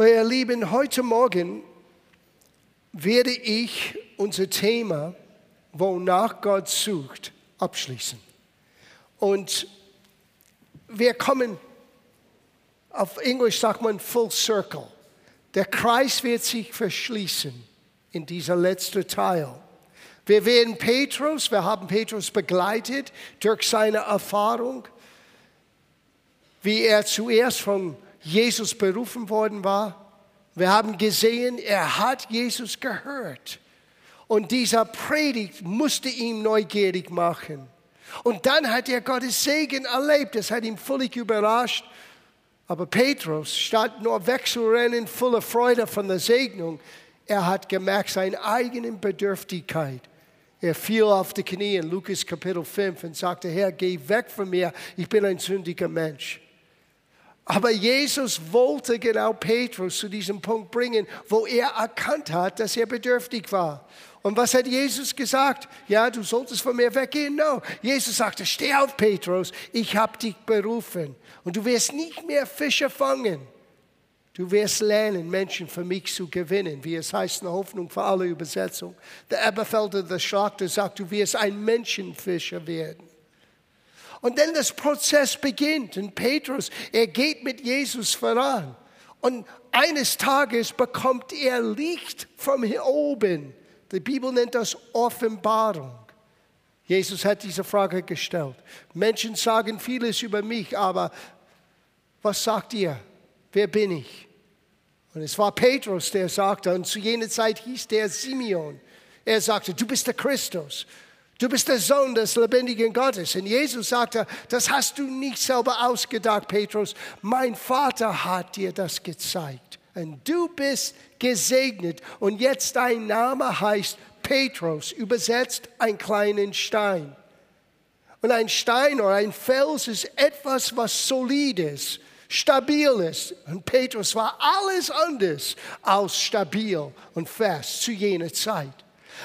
Well, ihr Lieben, heute Morgen werde ich unser Thema, wonach Gott sucht, abschließen. Und wir kommen, auf Englisch sagt man full circle. Der Kreis wird sich verschließen in dieser letzten Teil. Wir werden Petrus, wir haben Petrus begleitet durch seine Erfahrung, wie er zuerst von Jesus berufen worden war. Wir haben gesehen, er hat Jesus gehört. Und dieser Predigt musste ihn neugierig machen. Und dann hat er Gottes Segen erlebt. Das hat ihn völlig überrascht. Aber Petrus, statt nur wegzurennen, voller Freude von der Segnung, er hat gemerkt seine eigene Bedürftigkeit. Er fiel auf die Knie in Lukas Kapitel 5 und sagte, Herr, geh weg von mir, ich bin ein sündiger Mensch. Aber Jesus wollte genau Petrus zu diesem Punkt bringen, wo er erkannt hat, dass er bedürftig war. Und was hat Jesus gesagt? Ja, du solltest von mir weggehen. No. Jesus sagte, steh auf, Petrus, ich habe dich berufen. Und du wirst nicht mehr Fische fangen. Du wirst lernen, Menschen für mich zu gewinnen, wie es heißt in der Hoffnung für alle Übersetzung. Der Eberfelder, der Schlachter, sagt, du wirst ein Menschenfischer werden. Und dann das Prozess beginnt. Und Petrus, er geht mit Jesus voran. Und eines Tages bekommt er Licht von hier oben. Die Bibel nennt das Offenbarung. Jesus hat diese Frage gestellt. Menschen sagen vieles über mich, aber was sagt ihr? Wer bin ich? Und es war Petrus, der sagte, und zu jener Zeit hieß der Simeon. Er sagte, du bist der Christus. Du bist der Sohn des lebendigen Gottes. Und Jesus sagte, das hast du nicht selber ausgedacht, Petrus. Mein Vater hat dir das gezeigt. Und du bist gesegnet. Und jetzt dein Name heißt Petrus, übersetzt ein kleinen Stein. Und ein Stein oder ein Fels ist etwas, was solides, stabil ist. Und Petrus war alles anders als stabil und fest zu jener Zeit.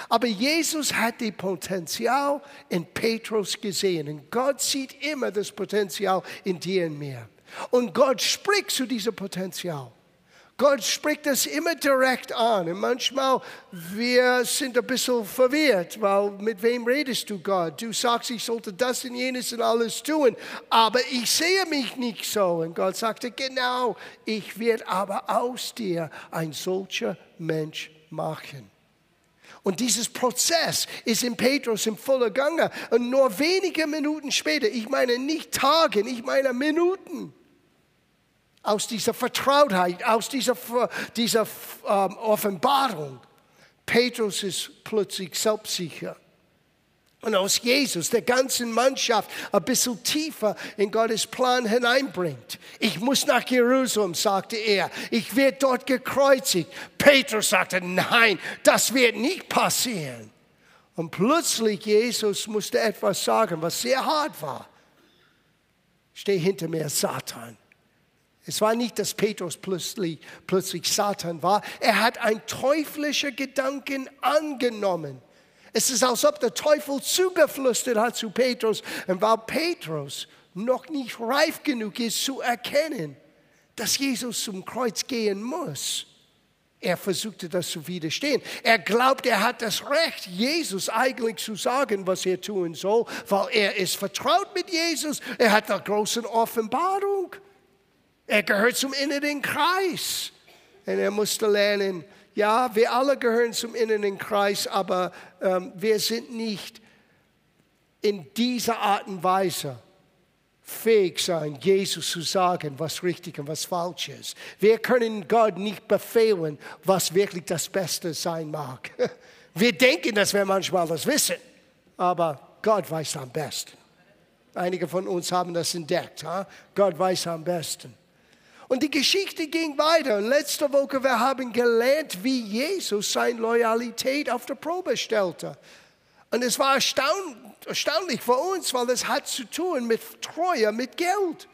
Aber Jesus hat das Potenzial in Petrus gesehen. Und Gott sieht immer das Potenzial in dir und mir. Und Gott spricht zu diesem Potenzial. Gott spricht das immer direkt an. Und manchmal wir sind ein bisschen verwirrt, weil mit wem redest du Gott? Du sagst, ich sollte das und jenes und alles tun, aber ich sehe mich nicht so. Und Gott sagte, genau, ich werde aber aus dir ein solcher Mensch machen. Und dieses Prozess ist in Petrus im vollen Gange. Und nur wenige Minuten später, ich meine nicht Tage, ich meine Minuten, aus dieser Vertrautheit, aus dieser, dieser ähm, Offenbarung, Petrus ist plötzlich selbstsicher und aus Jesus der ganzen Mannschaft ein bisschen tiefer in Gottes Plan hineinbringt. Ich muss nach Jerusalem, sagte er. Ich werde dort gekreuzigt. Petrus sagte, nein, das wird nicht passieren. Und plötzlich Jesus musste etwas sagen, was sehr hart war. Steh hinter mir, Satan. Es war nicht, dass Petrus plötzlich, plötzlich Satan war. Er hat ein teuflischer Gedanken angenommen. Es ist, als ob der Teufel zugeflüstert hat zu Petrus. Und weil Petrus noch nicht reif genug ist zu erkennen, dass Jesus zum Kreuz gehen muss, er versuchte das zu widerstehen. Er glaubt, er hat das Recht, Jesus eigentlich zu sagen, was er tun soll, weil er ist vertraut mit Jesus. Er hat eine große Offenbarung. Er gehört zum inneren Kreis. Und er musste lernen, ja, wir alle gehören zum inneren Kreis, aber ähm, wir sind nicht in dieser Art und Weise fähig sein, Jesus zu sagen, was richtig und was falsch ist. Wir können Gott nicht befehlen, was wirklich das Beste sein mag. Wir denken, dass wir manchmal das wissen, aber Gott weiß am besten. Einige von uns haben das entdeckt. Gott weiß am besten. Und die Geschichte ging weiter. Und letzte Woche, wir haben gelernt, wie Jesus seine Loyalität auf die Probe stellte. Und es war erstaunlich für uns, weil es hat zu tun mit Treue, mit Geld.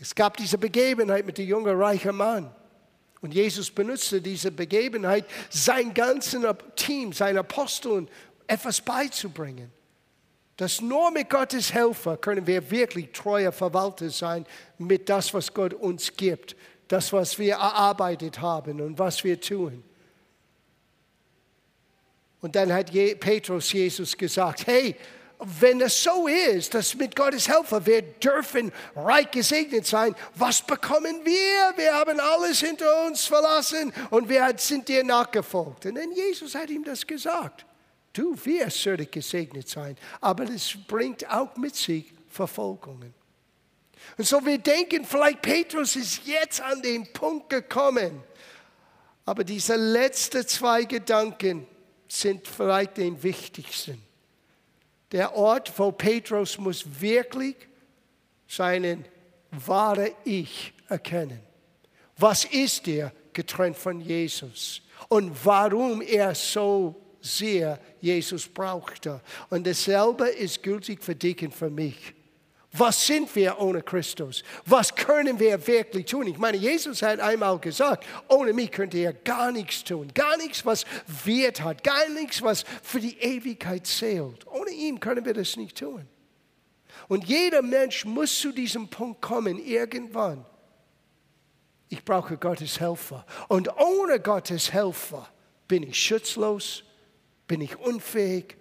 Es gab diese Begebenheit mit dem jungen reichen Mann. Und Jesus benutzte diese Begebenheit, sein ganzes Team, seinen Aposteln etwas beizubringen dass nur mit Gottes Hilfe können wir wirklich treue Verwalter sein mit das, was Gott uns gibt, das, was wir erarbeitet haben und was wir tun. Und dann hat Petrus Jesus gesagt, hey, wenn es so ist, dass mit Gottes Helfer wir dürfen reich gesegnet sein, was bekommen wir? Wir haben alles hinter uns verlassen und wir sind dir nachgefolgt. Und dann Jesus hat ihm das gesagt. Du wirst würdig gesegnet sein, aber das bringt auch mit sich Verfolgungen. Und so wir denken, vielleicht Petrus ist jetzt an den Punkt gekommen. Aber diese letzten zwei Gedanken sind vielleicht den wichtigsten. Der Ort, wo Petrus muss wirklich seinen wahre Ich erkennen. Was ist er getrennt von Jesus? Und warum er so sehr Jesus brauchte. Und dasselbe ist gültig für dich und für mich. Was sind wir ohne Christus? Was können wir wirklich tun? Ich meine, Jesus hat einmal gesagt, ohne mich könnt ihr gar nichts tun. Gar nichts, was Wert hat. Gar nichts, was für die Ewigkeit zählt. Ohne ihn können wir das nicht tun. Und jeder Mensch muss zu diesem Punkt kommen, irgendwann. Ich brauche Gottes Helfer. Und ohne Gottes Helfer bin ich schutzlos, bin ich unfähig,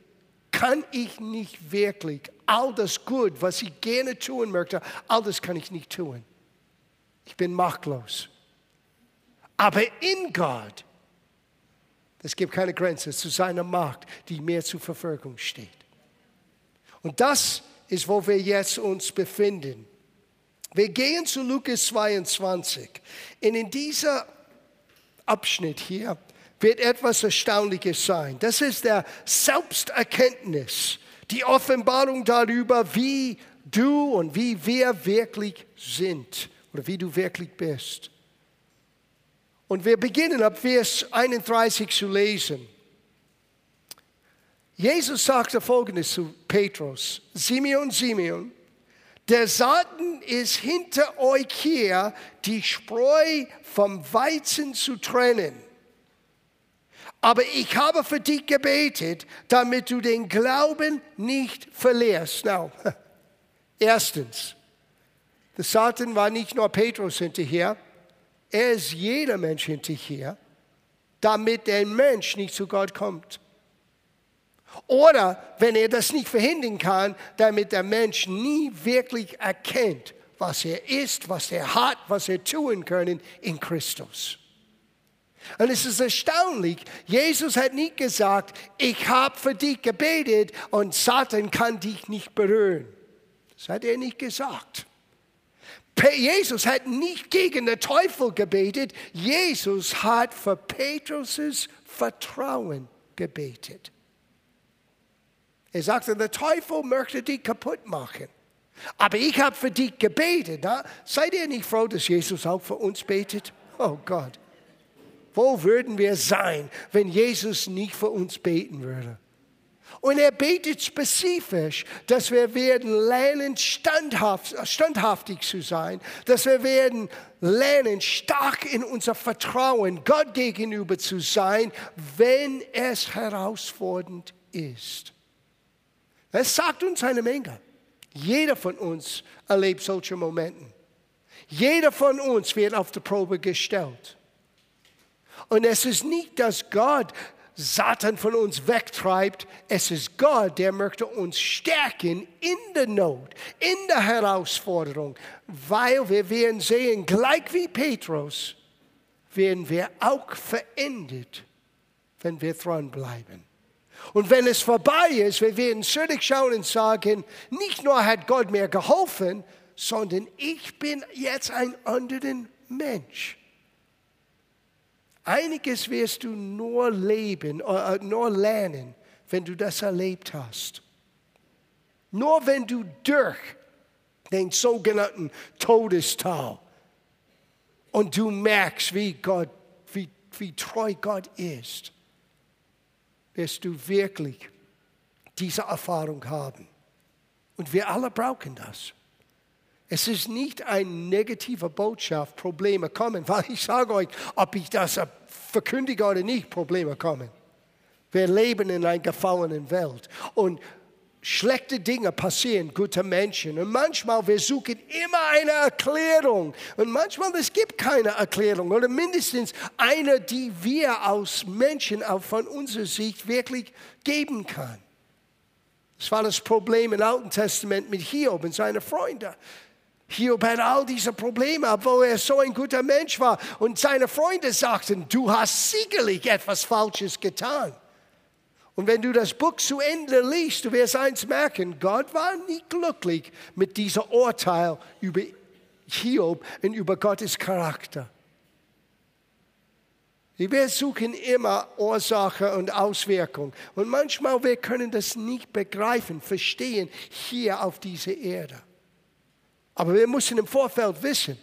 kann ich nicht wirklich all das Gut, was ich gerne tun möchte, all das kann ich nicht tun. Ich bin machtlos. Aber in Gott, es gibt keine Grenze zu seiner Macht, die mir zur Verfügung steht. Und das ist, wo wir jetzt uns befinden. Wir gehen zu Lukas 22. Und in dieser Abschnitt hier wird etwas Erstaunliches sein. Das ist der Selbsterkenntnis, die Offenbarung darüber, wie du und wie wir wirklich sind oder wie du wirklich bist. Und wir beginnen ab Vers 31 zu lesen. Jesus sagte folgendes zu Petrus: Simeon, Simeon, der Satan ist hinter euch hier, die Spreu vom Weizen zu trennen. Aber ich habe für dich gebetet, damit du den Glauben nicht verlierst. Now, erstens, der Satan war nicht nur Petrus hinterher, er ist jeder Mensch hinterher, damit der Mensch nicht zu Gott kommt. Oder wenn er das nicht verhindern kann, damit der Mensch nie wirklich erkennt, was er ist, was er hat, was er tun kann in Christus. Und es ist erstaunlich, Jesus hat nicht gesagt, ich habe für dich gebetet und Satan kann dich nicht berühren. Das hat er nicht gesagt. Jesus hat nicht gegen den Teufel gebetet, Jesus hat für Petrus' Vertrauen gebetet. Er sagte, der Teufel möchte dich kaputt machen. Aber ich habe für dich gebetet. Na? Seid ihr nicht froh, dass Jesus auch für uns betet? Oh Gott. Wo würden wir sein, wenn Jesus nicht für uns beten würde? Und er betet spezifisch, dass wir werden lernen, standhaft, standhaftig zu sein, dass wir werden lernen, stark in unser Vertrauen Gott gegenüber zu sein, wenn es herausfordernd ist. Es sagt uns eine Menge. Jeder von uns erlebt solche Momente. Jeder von uns wird auf die Probe gestellt. Und es ist nicht, dass Gott Satan von uns wegtreibt. Es ist Gott, der möchte uns stärken in der Not, in der Herausforderung, weil wir werden sehen, gleich wie Petrus, werden wir auch verendet, wenn wir dranbleiben. Und wenn es vorbei ist, wir werden zurückschauen und sagen, nicht nur hat Gott mir geholfen, sondern ich bin jetzt ein anderer Mensch. Einiges wirst du nur leben, äh, nur lernen, wenn du das erlebt hast. Nur wenn du durch den sogenannten Todestal und du merkst, wie, Gott, wie, wie treu Gott ist, wirst du wirklich diese Erfahrung haben. Und wir alle brauchen das. Es ist nicht eine negative Botschaft, Probleme kommen, weil ich sage euch, ob ich das verkündige oder nicht, Probleme kommen. Wir leben in einer gefallenen Welt. Und schlechte Dinge passieren, gute Menschen. Und manchmal, wir suchen immer eine Erklärung. Und manchmal, es gibt keine Erklärung oder mindestens eine, die wir als Menschen auch von unserer Sicht wirklich geben kann. Das war das Problem im Alten Testament mit Hiob und seinen Freunden. Hiob hat all diese Probleme, obwohl er so ein guter Mensch war. Und seine Freunde sagten, du hast sicherlich etwas Falsches getan. Und wenn du das Buch zu Ende liest, du wirst eins merken, Gott war nicht glücklich mit diesem Urteil über Hiob und über Gottes Charakter. Wir suchen immer Ursache und Auswirkung. Und manchmal wir können das nicht begreifen, verstehen hier auf dieser Erde. Aber wir müssen im Vorfeld wissen,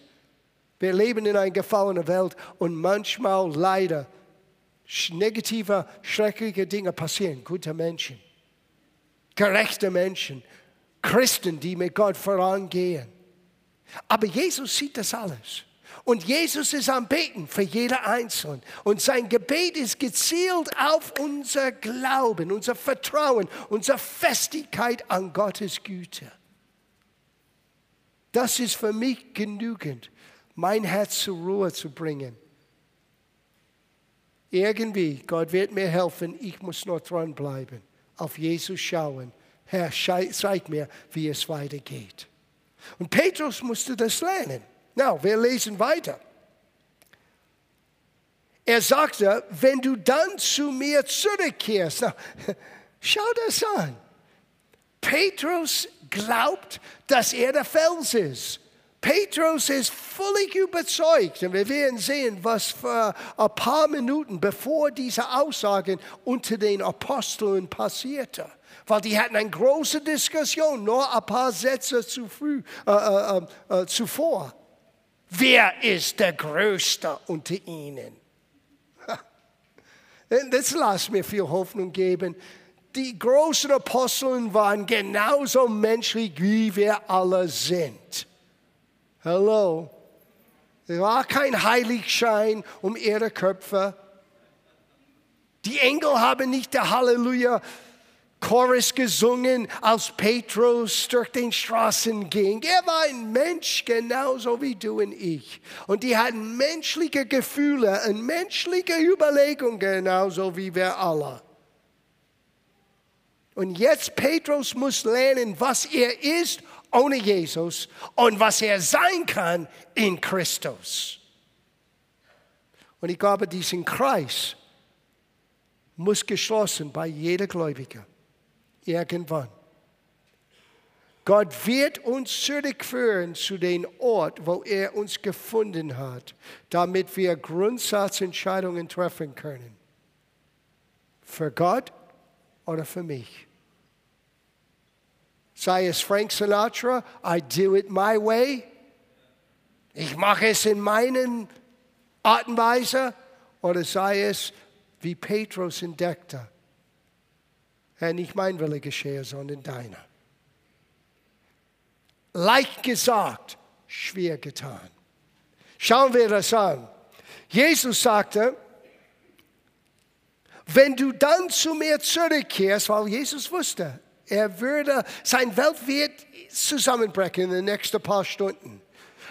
wir leben in einer gefallenen Welt und manchmal leider negative, schreckliche Dinge passieren. Gute Menschen, gerechte Menschen, Christen, die mit Gott vorangehen. Aber Jesus sieht das alles. Und Jesus ist am Beten für jeder Einzelne. Und sein Gebet ist gezielt auf unser Glauben, unser Vertrauen, unsere Festigkeit an Gottes Güte. Das ist für mich genügend, mein Herz zur Ruhe zu bringen irgendwie, Gott wird mir helfen, ich muss nur dranbleiben, auf Jesus schauen. Herr, zeig mir, wie es weitergeht. Und Petrus musste das lernen. Na, wir lesen weiter. Er sagte, wenn du dann zu mir zurückkehrst, na, schau das an. Petrus glaubt, dass er der Fels ist. Petrus ist völlig überzeugt und wir werden sehen, was für ein paar Minuten bevor diese Aussagen unter den Aposteln passierte. Weil die hatten eine große Diskussion, nur ein paar Sätze zu früh, äh, äh, äh, äh zuvor. Wer ist der Größte unter ihnen? Das lässt mir viel Hoffnung geben. Die großen Aposteln waren genauso menschlich, wie wir alle sind. Hallo. Es war kein Heiligschein um ihre Köpfe. Die Engel haben nicht der Halleluja Chorus gesungen, als Petrus durch den Straßen ging. Er war ein Mensch, genauso wie du und ich. Und die hatten menschliche Gefühle und menschliche Überlegungen, genauso wie wir alle. Und jetzt Petrus muss lernen, was er ist ohne Jesus und was er sein kann in Christus. Und ich glaube, diesen Kreis muss geschlossen bei jeder Gläubige. Irgendwann. Gott wird uns zurückführen zu dem Ort, wo er uns gefunden hat, damit wir Grundsatzentscheidungen treffen können. Für Gott oder für mich. Sei es Frank Sinatra, I do it my way. Ich mache es in meinen Art und Weise. Oder sei es, wie Petrus entdeckte, Herr, nicht mein Wille geschehe, sondern deiner. Leicht gesagt, schwer getan. Schauen wir das an. Jesus sagte, wenn du dann zu mir zurückkehrst, weil Jesus wusste, er würde, sein Welt wird zusammenbrechen in den nächsten paar Stunden.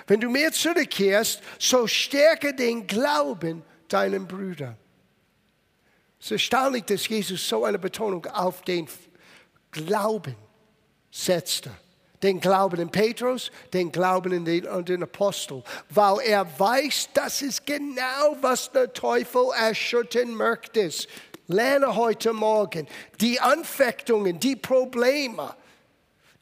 Wenn du mir zurückkehrst, so stärke den Glauben deinen Brüder. Es ist erstaunlich, dass Jesus so eine Betonung auf den Glauben setzte. Den Glauben in Petrus, den Glauben in den, in den Apostel, weil er weiß, das ist genau, was der Teufel erschüttern möchte. Lerne heute Morgen die Anfechtungen, die Probleme,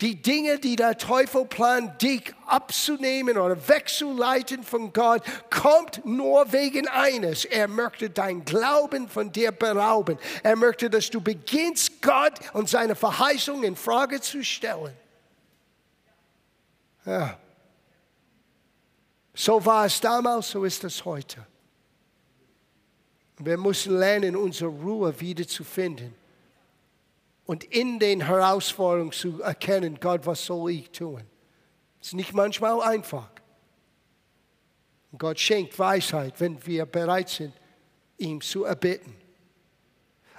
die Dinge, die der Teufel plant, dich abzunehmen oder wegzuleiten von Gott, kommt nur wegen eines. Er möchte dein Glauben von dir berauben. Er möchte, dass du beginnst, Gott und seine Verheißung in Frage zu stellen. Ja. So war es damals, so ist es heute. Wir müssen lernen, unsere Ruhe wieder zu finden. Und in den Herausforderungen zu erkennen, Gott, was soll ich tun? Es ist nicht manchmal einfach. Und Gott schenkt Weisheit, wenn wir bereit sind, ihm zu erbitten.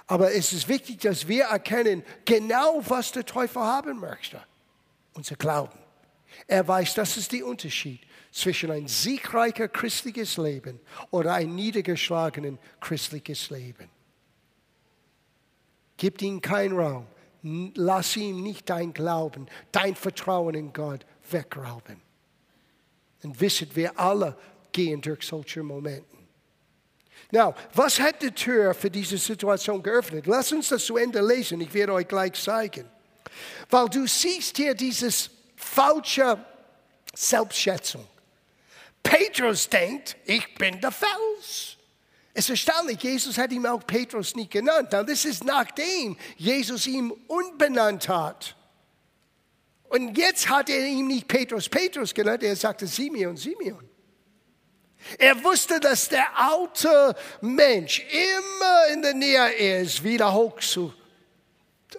Aber es ist wichtig, dass wir erkennen, genau was der Teufel haben möchte. Unser Glauben. Er weiß, das ist der Unterschied zwischen ein siegreicher christliches Leben oder ein niedergeschlagenes christliches Leben. Gib ihm keinen Raum. Lass ihm nicht dein Glauben, dein Vertrauen in Gott wegrauben. Und wisset, wir alle gehen durch solche Momente. Now, was hat die Tür für diese Situation geöffnet? Lass uns das zu Ende lesen. Ich werde euch gleich zeigen. Weil du siehst hier dieses falsche Selbstschätzung. Petrus denkt, ich bin der Fels. Es ist erstaunlich, Jesus hat ihm auch Petrus nicht genannt. Und das ist nachdem Jesus ihn unbenannt hat. Und jetzt hat er ihm nicht Petrus Petrus genannt, er sagte Simeon Simeon. Er wusste, dass der alte Mensch immer in der Nähe ist, wieder hoch zu,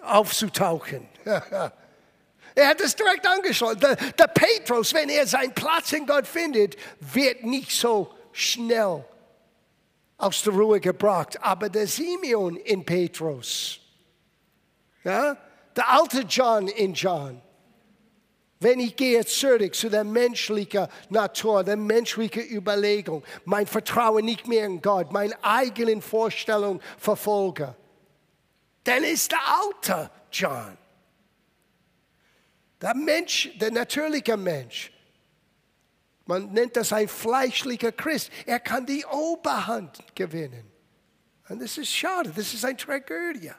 aufzutauchen. er hat es direkt angeschaut. Der, der Petrus, wenn er seinen Platz in Gott findet, wird nicht so schnell aus der Ruhe gebracht. Aber der Simeon in Petrus, ja, der alte John in John, wenn ich gehe zurück zu der menschlichen Natur, der menschlichen Überlegung, mein Vertrauen nicht mehr in Gott, meine eigenen Vorstellungen verfolge, dann ist der alte John. Der Mensch, der natürliche Mensch, man nennt das ein fleischlicher Christ, er kann die Oberhand gewinnen. Und das ist schade, das ist eine Tragödie.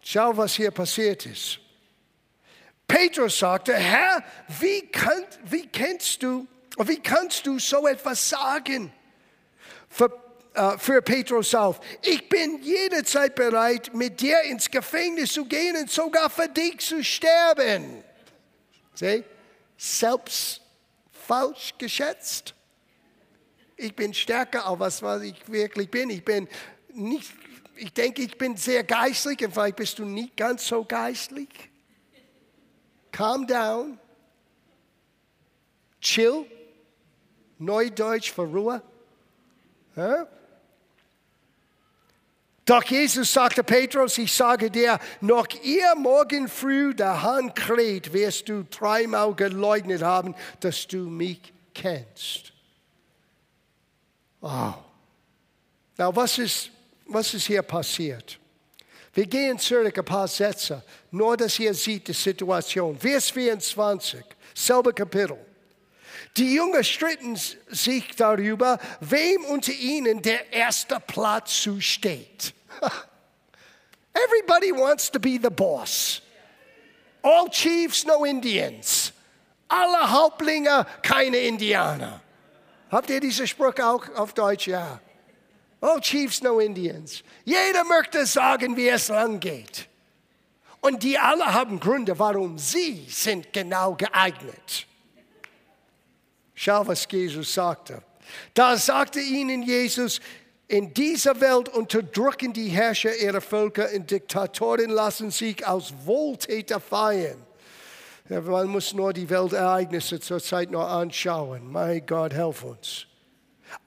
Schau, was hier passiert ist. Petrus sagte, Herr, wie, kann, wie kennst du, wie kannst du so etwas sagen? Äh, für Petrus auf, ich bin jederzeit bereit, mit dir ins Gefängnis zu gehen und sogar für dich zu sterben. Sieh, selbst falsch geschätzt. Ich bin stärker als was ich wirklich bin. Ich bin nicht, ich denke, ich bin sehr geistlich und vielleicht bist du nicht ganz so geistlich calm down, chill, Neudeutsch für Ruhe. Ja? Doch Jesus sagte Petrus, ich sage dir, noch ihr morgen früh der Hand kräht, wirst du dreimal geleugnet haben, dass du mich kennst. Wow. Na, was ist, was ist hier passiert? Wir gehen zurück ein paar Sätze, nur dass ihr seht die Situation. Vers 24, selbe Kapitel. Die Jünger stritten sich darüber, wem unter ihnen der erste Platz zusteht. Everybody wants to be the boss. All chiefs, no Indians. Alle Hauptlinge, keine Indianer. Habt ihr diese Spruch auch auf Deutsch? Ja. Oh, Chiefs, no Indians. Jeder möchte sagen, wie es lang geht. Und die alle haben Gründe, warum sie sind genau geeignet. Schau, was Jesus sagte. Da sagte ihnen Jesus, in dieser Welt unterdrücken die Herrscher ihre Völker und Diktatoren lassen sich als Wohltäter feiern. Man muss nur die Weltereignisse zurzeit noch anschauen. Mein Gott, helf uns.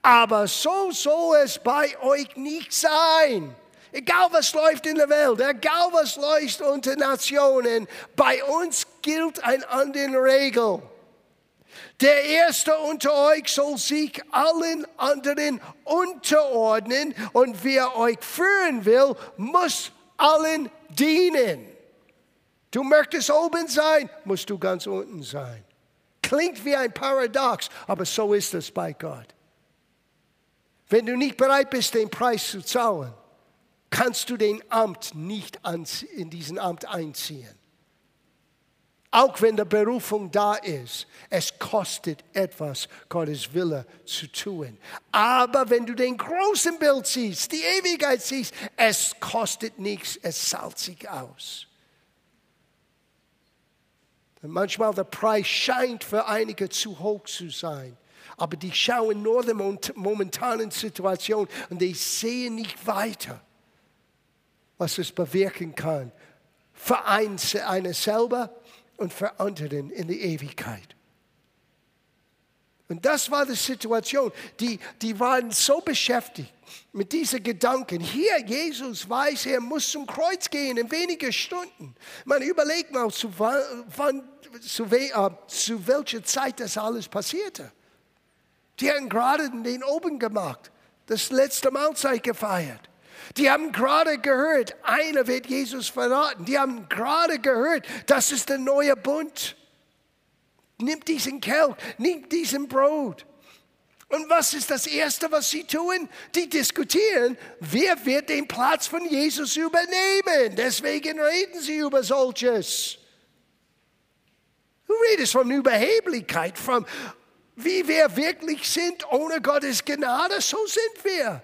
Aber so soll es bei euch nicht sein. Egal was läuft in der Welt, egal was läuft unter Nationen, bei uns gilt eine andere Regel. Der Erste unter euch soll sich allen anderen unterordnen und wer euch führen will, muss allen dienen. Du möchtest oben sein, musst du ganz unten sein. Klingt wie ein Paradox, aber so ist es bei Gott. Wenn du nicht bereit bist, den Preis zu zahlen, kannst du den Amt nicht in diesen Amt einziehen. Auch wenn die Berufung da ist, es kostet etwas, Gottes Wille zu tun. Aber wenn du den großen Bild siehst, die Ewigkeit siehst, es kostet nichts, es zahlt sich aus. Und manchmal der Preis scheint für einige zu hoch zu sein aber die schauen nur der momentanen Situation und die sehen nicht weiter, was es bewirken kann für einen selber und für anderen in der Ewigkeit. Und das war die Situation. Die, die waren so beschäftigt mit diesen Gedanken. Hier, Jesus weiß, er muss zum Kreuz gehen in wenigen Stunden. Man überlegt mal, zu, wann, zu, äh, zu welcher Zeit das alles passierte. Die haben gerade den Oben gemacht, das letzte Mahlzeit gefeiert. Die haben gerade gehört, einer wird Jesus verraten. Die haben gerade gehört, das ist der neue Bund. Nimm diesen Kelch, nimm diesen Brot. Und was ist das Erste, was sie tun? Die diskutieren, wer wird den Platz von Jesus übernehmen. Deswegen reden sie über solches. Du redest von Überheblichkeit, von wie wir wirklich sind ohne Gottes Gnade, so sind wir.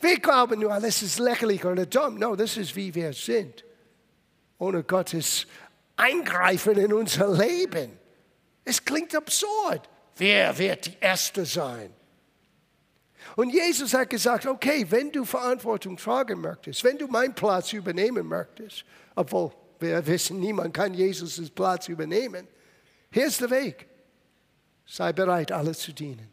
Wir glauben nur, das ist lächerlich oder dumm. No, das ist wie wir sind. Ohne Gottes Eingreifen in unser Leben. Es klingt absurd. Wer wird die Erste sein? Und Jesus hat gesagt, okay, wenn du Verantwortung tragen möchtest, wenn du meinen Platz übernehmen möchtest, obwohl wir wissen, niemand kann Jesus' Platz übernehmen, hier ist der Weg. Sei bereit, alle zu dienen.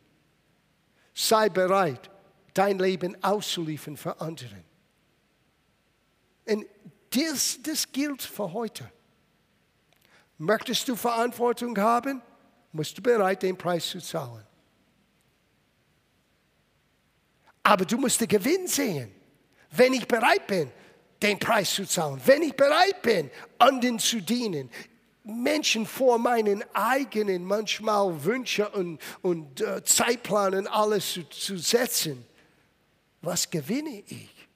Sei bereit, dein Leben auszuliefern für andere. Und das, das gilt für heute. Möchtest du Verantwortung haben, musst du bereit, den Preis zu zahlen. Aber du musst den Gewinn sehen. Wenn ich bereit bin, den Preis zu zahlen, wenn ich bereit bin, anderen zu dienen, Menschen vor meinen eigenen manchmal Wünsche und, und äh, Zeitplanen alles zu, zu setzen, was gewinne ich?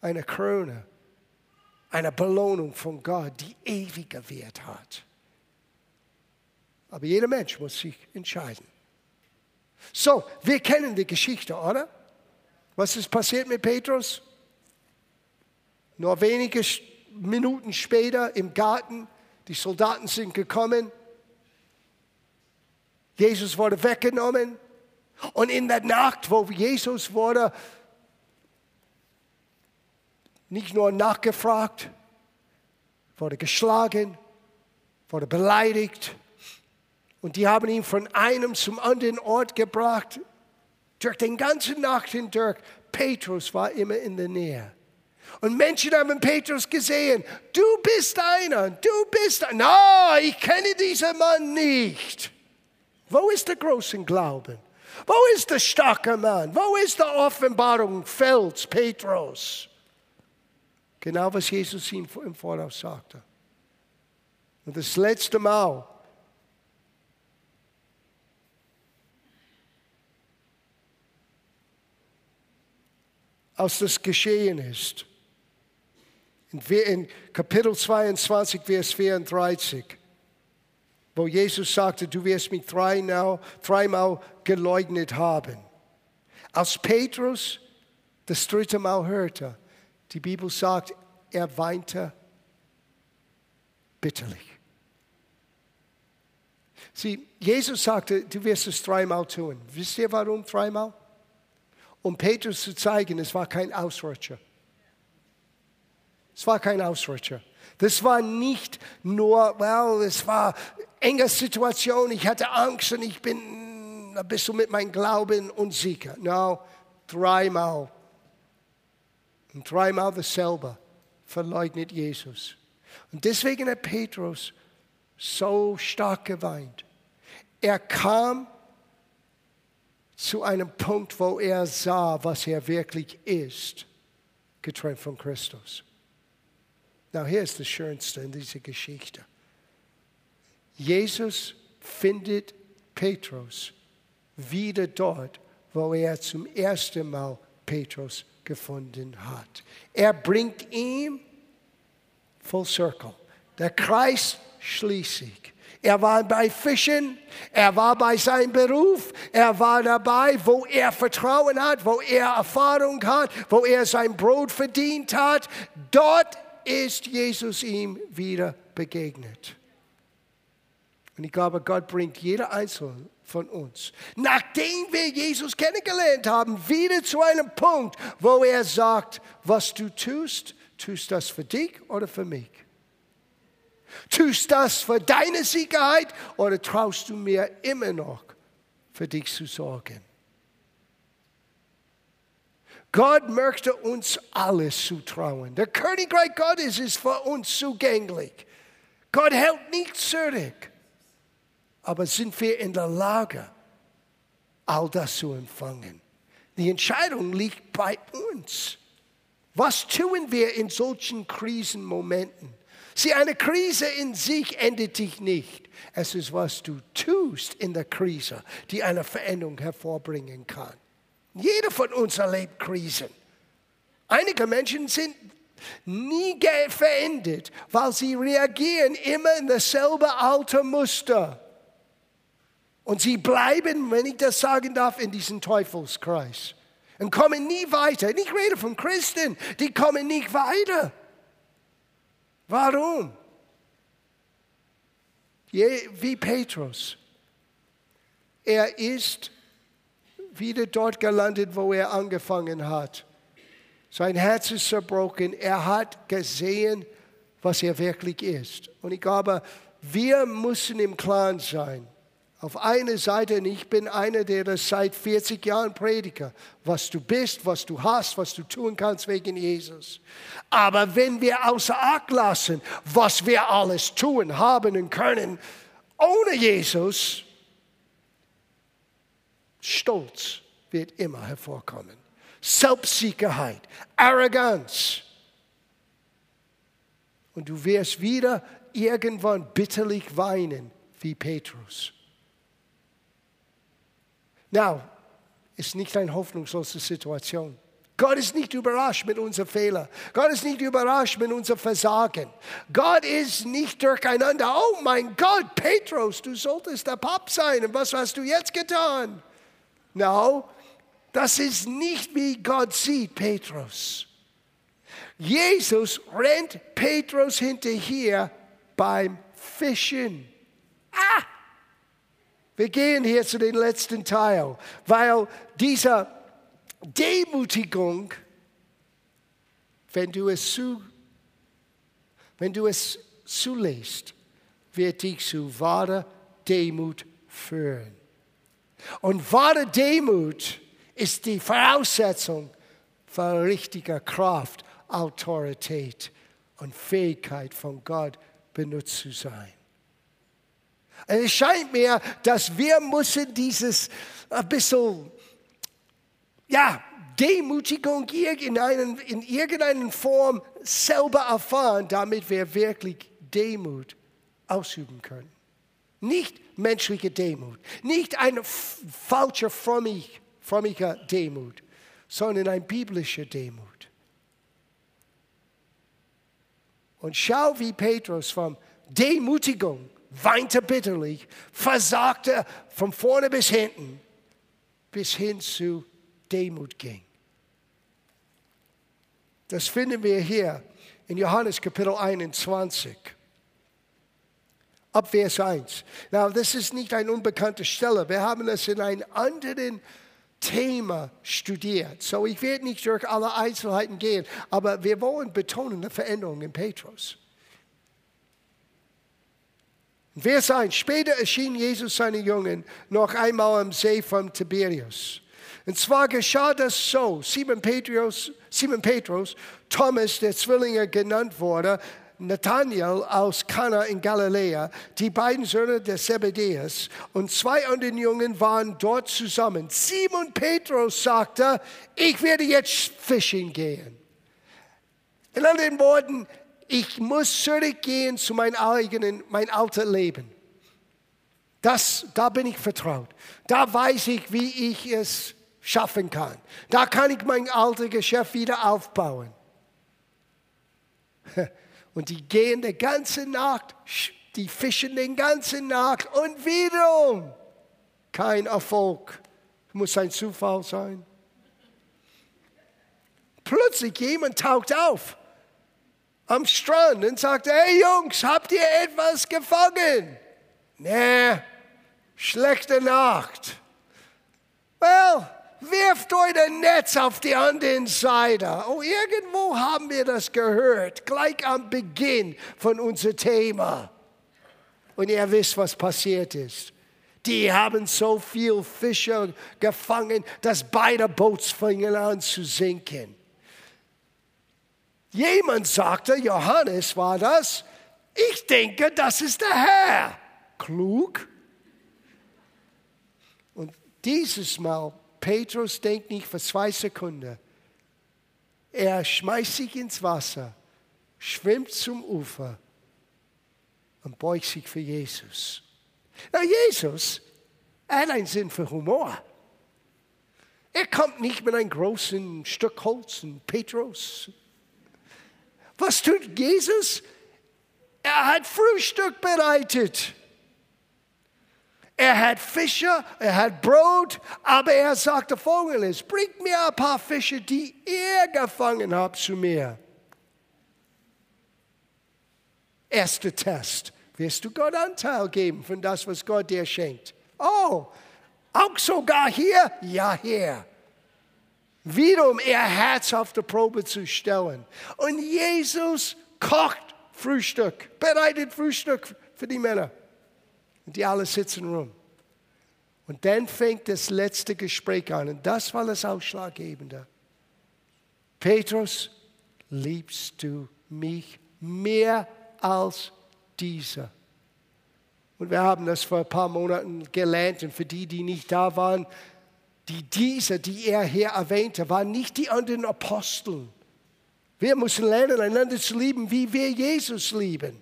Eine Krone, eine Belohnung von Gott, die ewiger Wert hat. Aber jeder Mensch muss sich entscheiden. So, wir kennen die Geschichte, oder? Was ist passiert mit Petrus? Nur wenige Minuten später im Garten, die Soldaten sind gekommen. Jesus wurde weggenommen. Und in der Nacht, wo Jesus wurde, nicht nur nachgefragt, wurde geschlagen, wurde beleidigt. Und die haben ihn von einem zum anderen Ort gebracht. Durch den ganzen Nacht hindurch, Petrus war immer in der Nähe. Und Menschen haben Petrus gesehen. Du bist einer, du bist einer. No, ich kenne diesen Mann nicht. Wo ist der große Glauben? Wo ist der starke Mann? Wo ist der Offenbarung Fels, Petrus? Genau was Jesus ihm im Voraus sagte. Und das letzte Mal, als das geschehen ist, in Kapitel 22, Vers 34, wo Jesus sagte, du wirst mich dreimal, dreimal geleugnet haben. Als Petrus das dritte Mal hörte, die Bibel sagt, er weinte bitterlich. Sieh, Jesus sagte, du wirst es dreimal tun. Wisst ihr warum dreimal? Um Petrus zu zeigen, es war kein Ausrutscher. Es war kein Ausrutscher. Das war nicht nur, well, es war enge Situation, ich hatte Angst und ich bin ein bisschen mit meinem Glauben unsicher. No, dreimal. Und dreimal dasselbe verleugnet Jesus. Und deswegen hat Petrus so stark geweint. Er kam zu einem Punkt, wo er sah, was er wirklich ist, getrennt von Christus. Na, hier ist das Schönste in dieser Geschichte. Jesus findet Petrus wieder dort, wo er zum ersten Mal Petrus gefunden hat. Er bringt ihn full circle. Der Kreis schließt sich. Er war bei Fischen, er war bei seinem Beruf, er war dabei, wo er Vertrauen hat, wo er Erfahrung hat, wo er sein Brot verdient hat. Dort ist Jesus ihm wieder begegnet. Und ich glaube, Gott bringt jeder Einzelne von uns, nachdem wir Jesus kennengelernt haben, wieder zu einem Punkt, wo er sagt, was du tust, tust das für dich oder für mich. Tust das für deine Sicherheit oder traust du mir immer noch für dich zu sorgen? Gott möchte uns alles zutrauen. Der Königreich Gottes ist für uns zugänglich. Gott hält nichts zurück. Aber sind wir in der Lage, all das zu empfangen? Die Entscheidung liegt bei uns. Was tun wir in solchen Krisenmomenten? Sieh, eine Krise in sich endet dich nicht. Es ist, was du tust in der Krise, die eine Veränderung hervorbringen kann. Jeder von uns erlebt Krisen. Einige Menschen sind nie verändert, weil sie reagieren immer in dasselbe alte Muster. Und sie bleiben, wenn ich das sagen darf, in diesem Teufelskreis und kommen nie weiter. Ich rede von Christen, die kommen nicht weiter. Warum? Wie Petrus. Er ist wieder dort gelandet, wo er angefangen hat. Sein Herz ist zerbrochen. Er hat gesehen, was er wirklich ist. Und ich glaube, wir müssen im Klaren sein. Auf einer Seite, und ich bin einer, der das seit 40 Jahren predige, was du bist, was du hast, was du tun kannst wegen Jesus. Aber wenn wir außer Acht lassen, was wir alles tun, haben und können, ohne Jesus, Stolz wird immer hervorkommen. Selbstsicherheit, Arroganz. Und du wirst wieder irgendwann bitterlich weinen wie Petrus. Now, ist nicht eine hoffnungslose Situation. Gott ist nicht überrascht mit unseren Fehlern. Gott ist nicht überrascht mit unserem Versagen. Gott ist nicht durcheinander. Oh mein Gott, Petrus, du solltest der Pap sein. Und was hast du jetzt getan? No, das ist nicht wie Gott sieht, Petrus. Jesus rennt Petrus hinterher beim Fischen. Ah! Wir gehen hier zu dem letzten Teil, weil diese Demutigung, wenn du es, zu, wenn du es zulässt, wird dich zu wahrer Demut führen. Und wahre Demut ist die Voraussetzung für richtige Kraft, Autorität und Fähigkeit von Gott benutzt zu sein. Es scheint mir, dass wir müssen dieses ein bisschen, ja, Demutigung in, einen, in irgendeiner Form selber erfahren, damit wir wirklich Demut ausüben können. Nicht menschliche Demut, nicht eine falsche, frommig, frommiger Demut, sondern eine biblische Demut. Und schau, wie Petrus von Demutigung weinte bitterlich, versagte von vorne bis hinten, bis hin zu Demut ging. Das finden wir hier in Johannes Kapitel 21. Ab Vers 1. Now, das ist nicht eine unbekannte Stelle. Wir haben es in einem anderen Thema studiert. So, ich werde nicht durch alle Einzelheiten gehen, aber wir wollen betonen die Veränderung in Petrus. Vers 1. Später erschien Jesus seinen Jungen noch einmal am See von Tiberius. Und zwar geschah das so: Simon Petrus, Simon Petrus, Thomas, der Zwillinge genannt wurde, Nathanael aus Kana in Galiläa, die beiden Söhne des Zebedäus und zwei andere Jungen waren dort zusammen. Simon Petrus sagte, ich werde jetzt fischen gehen. In anderen Worten, ich muss zurückgehen zu meinem eigenen, mein altes Leben. Das, da bin ich vertraut. Da weiß ich, wie ich es schaffen kann. Da kann ich mein altes Geschäft wieder aufbauen. Und die gehen die ganze Nacht, die fischen den ganzen Nacht und wiederum kein Erfolg. Muss ein Zufall sein. Plötzlich jemand taucht auf am Strand und sagte, hey Jungs, habt ihr etwas gefangen? Nee, schlechte Nacht. Well, Wirft euer Netz auf die andere Seite. Oh, irgendwo haben wir das gehört, gleich am Beginn von unserem Thema. Und ihr wisst, was passiert ist. Die haben so viel Fische gefangen, dass beide Boots fingen an zu sinken. Jemand sagte, Johannes war das, ich denke, das ist der Herr. Klug. Und dieses Mal, Petrus denkt nicht für zwei Sekunden. Er schmeißt sich ins Wasser, schwimmt zum Ufer und beugt sich für Jesus. Na, Jesus, er hat einen Sinn für Humor. Er kommt nicht mit einem großen Stück Holz und Petrus. Was tut Jesus? Er hat Frühstück bereitet. Er hat Fische, er hat Brot, aber er sagte folgendes, bringt mir ein paar Fische, die ihr gefangen habt, zu mir. Erster Test. Wirst du Gott Anteil geben von das, was Gott dir schenkt? Oh, auch sogar hier? Ja, hier. Wiederum ihr Herz auf die Probe zu stellen. Und Jesus kocht Frühstück, bereitet Frühstück für die Männer. Und die alle sitzen rum. Und dann fängt das letzte Gespräch an. Und das war das Ausschlaggebende. Petrus, liebst du mich mehr als dieser? Und wir haben das vor ein paar Monaten gelernt. Und für die, die nicht da waren, die diese, die er hier erwähnte, waren nicht die anderen Aposteln. Wir müssen lernen, einander zu lieben, wie wir Jesus lieben.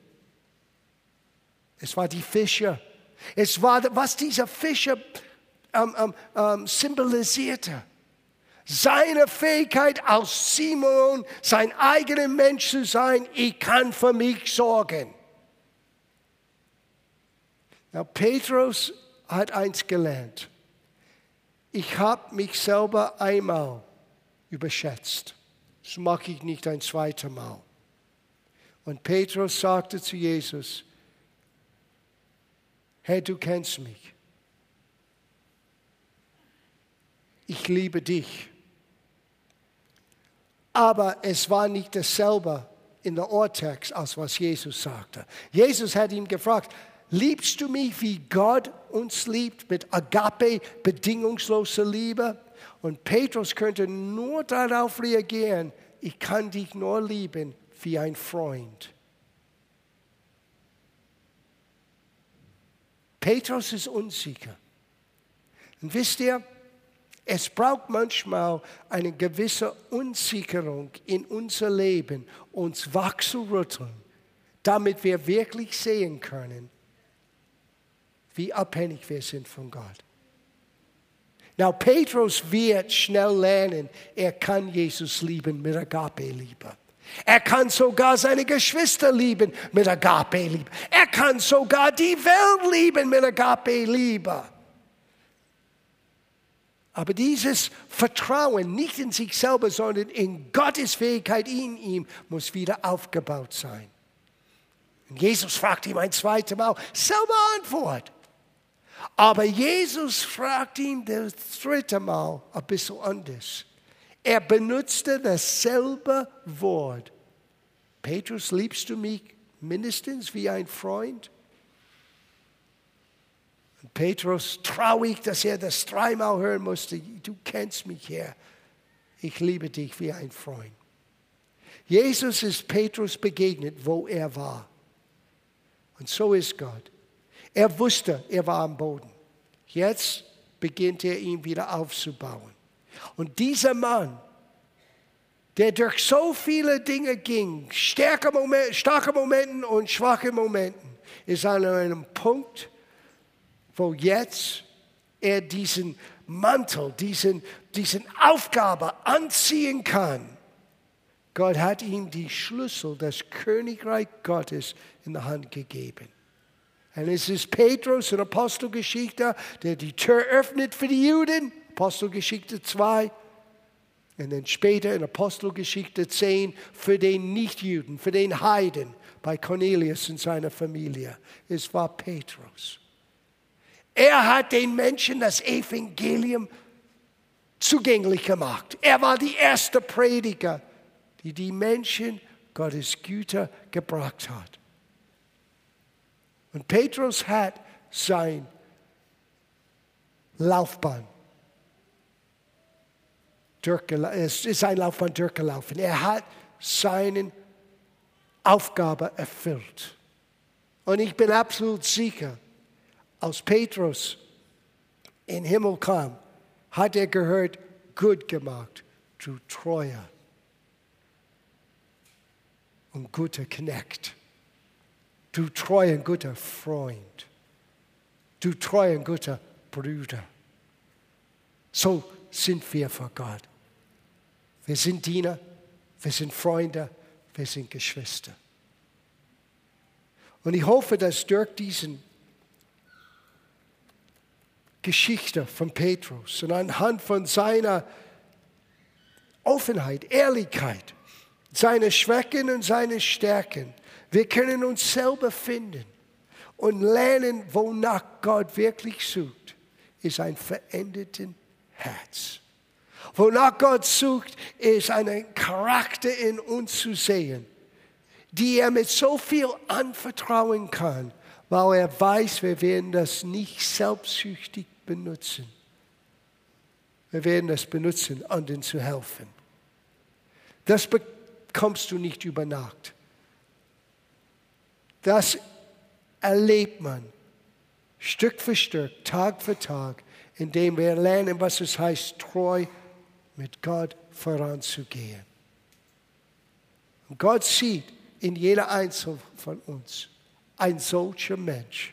Es war die Fischer. Es war, was dieser Fischer ähm, ähm, ähm, symbolisierte. Seine Fähigkeit als Simon, sein eigener Mensch zu sein, ich kann für mich sorgen. Now, Petrus hat eins gelernt. Ich habe mich selber einmal überschätzt. Das mache ich nicht ein zweites Mal. Und Petrus sagte zu Jesus, Herr, du kennst mich. Ich liebe dich. Aber es war nicht dasselbe in der Urtext, als was Jesus sagte. Jesus hat ihn gefragt, liebst du mich, wie Gott uns liebt, mit Agape, bedingungsloser Liebe? Und Petrus könnte nur darauf reagieren, ich kann dich nur lieben wie ein Freund. Petrus ist unsicher. Und wisst ihr, es braucht manchmal eine gewisse Unsicherung in unser Leben, uns wachzurütteln, damit wir wirklich sehen können, wie abhängig wir sind von Gott. Now, Petrus wird schnell lernen, er kann Jesus lieben mit Agape-Liebe. Er kann sogar seine Geschwister lieben mit Agape-Liebe. Er kann sogar die Welt lieben mit Agape-Liebe. Aber dieses Vertrauen nicht in sich selber, sondern in Gottes Fähigkeit in ihm muss wieder aufgebaut sein. Und Jesus fragt ihm ein zweites Mal, selbe Antwort. Aber Jesus fragt ihn das dritte Mal ein bisschen anders. Er benutzte dasselbe Wort. Petrus, liebst du mich mindestens wie ein Freund? Und Petrus, traurig, dass er das dreimal hören musste. Du kennst mich, Herr. Ich liebe dich wie ein Freund. Jesus ist Petrus begegnet, wo er war. Und so ist Gott. Er wusste, er war am Boden. Jetzt beginnt er ihn wieder aufzubauen. Und dieser Mann, der durch so viele Dinge ging, starke, Moment, starke Momente und schwache Momente, ist an einem Punkt, wo jetzt er diesen Mantel, diesen, diesen Aufgabe anziehen kann. Gott hat ihm die Schlüssel des Königreich Gottes in die Hand gegeben. Und es ist Petrus in Apostelgeschichte, der die Tür öffnet für die Juden, Apostelgeschichte 2. Und dann später in Apostelgeschichte 10 für den Nichtjuden, für den Heiden bei Cornelius und seiner Familie. Es war Petrus. Er hat den Menschen das Evangelium zugänglich gemacht. Er war die erste Prediger, die die Menschen Gottes Güter gebracht hat. Und Petrus hat sein Laufbahn es ist ein Laufbahn durchgelaufen. Er hat seine Aufgabe erfüllt. Und ich bin absolut sicher, als Petrus in den Himmel kam, hat er gehört, gut gemacht, du treuer und guter Knecht, du treuer guter Freund, du treuer guter Bruder. So sind wir vor Gott. Wir sind Diener, wir sind Freunde, wir sind Geschwister. Und ich hoffe, dass durch diesen Geschichte von Petrus und anhand von seiner Offenheit, Ehrlichkeit, seine Schwächen und seine Stärken, wir können uns selber finden und lernen, wonach Gott wirklich sucht, ist ein verändertes Herz. Wonach Gott sucht, ist einen Charakter in uns zu sehen, die er mit so viel anvertrauen kann, weil er weiß, wir werden das nicht selbstsüchtig benutzen. Wir werden das benutzen, anderen zu helfen. Das bekommst du nicht über Nacht. Das erlebt man Stück für Stück, Tag für Tag, indem wir lernen, was es heißt, treu mit Gott voranzugehen. Und Gott sieht in jeder Einzelnen von uns ein solcher Mensch,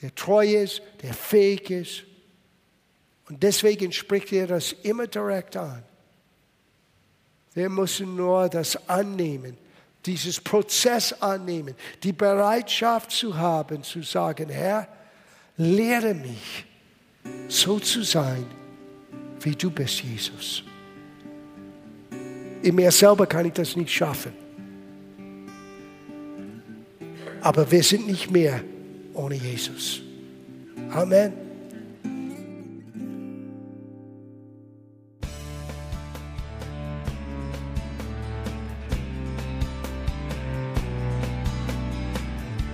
der treu ist, der fähig ist. Und deswegen spricht er das immer direkt an. Wir müssen nur das annehmen, dieses Prozess annehmen, die Bereitschaft zu haben, zu sagen, Herr, lehre mich, so zu sein, wie du bist, Jesus. In mir selber kann ich das nicht schaffen. Aber wir sind nicht mehr ohne Jesus. Amen.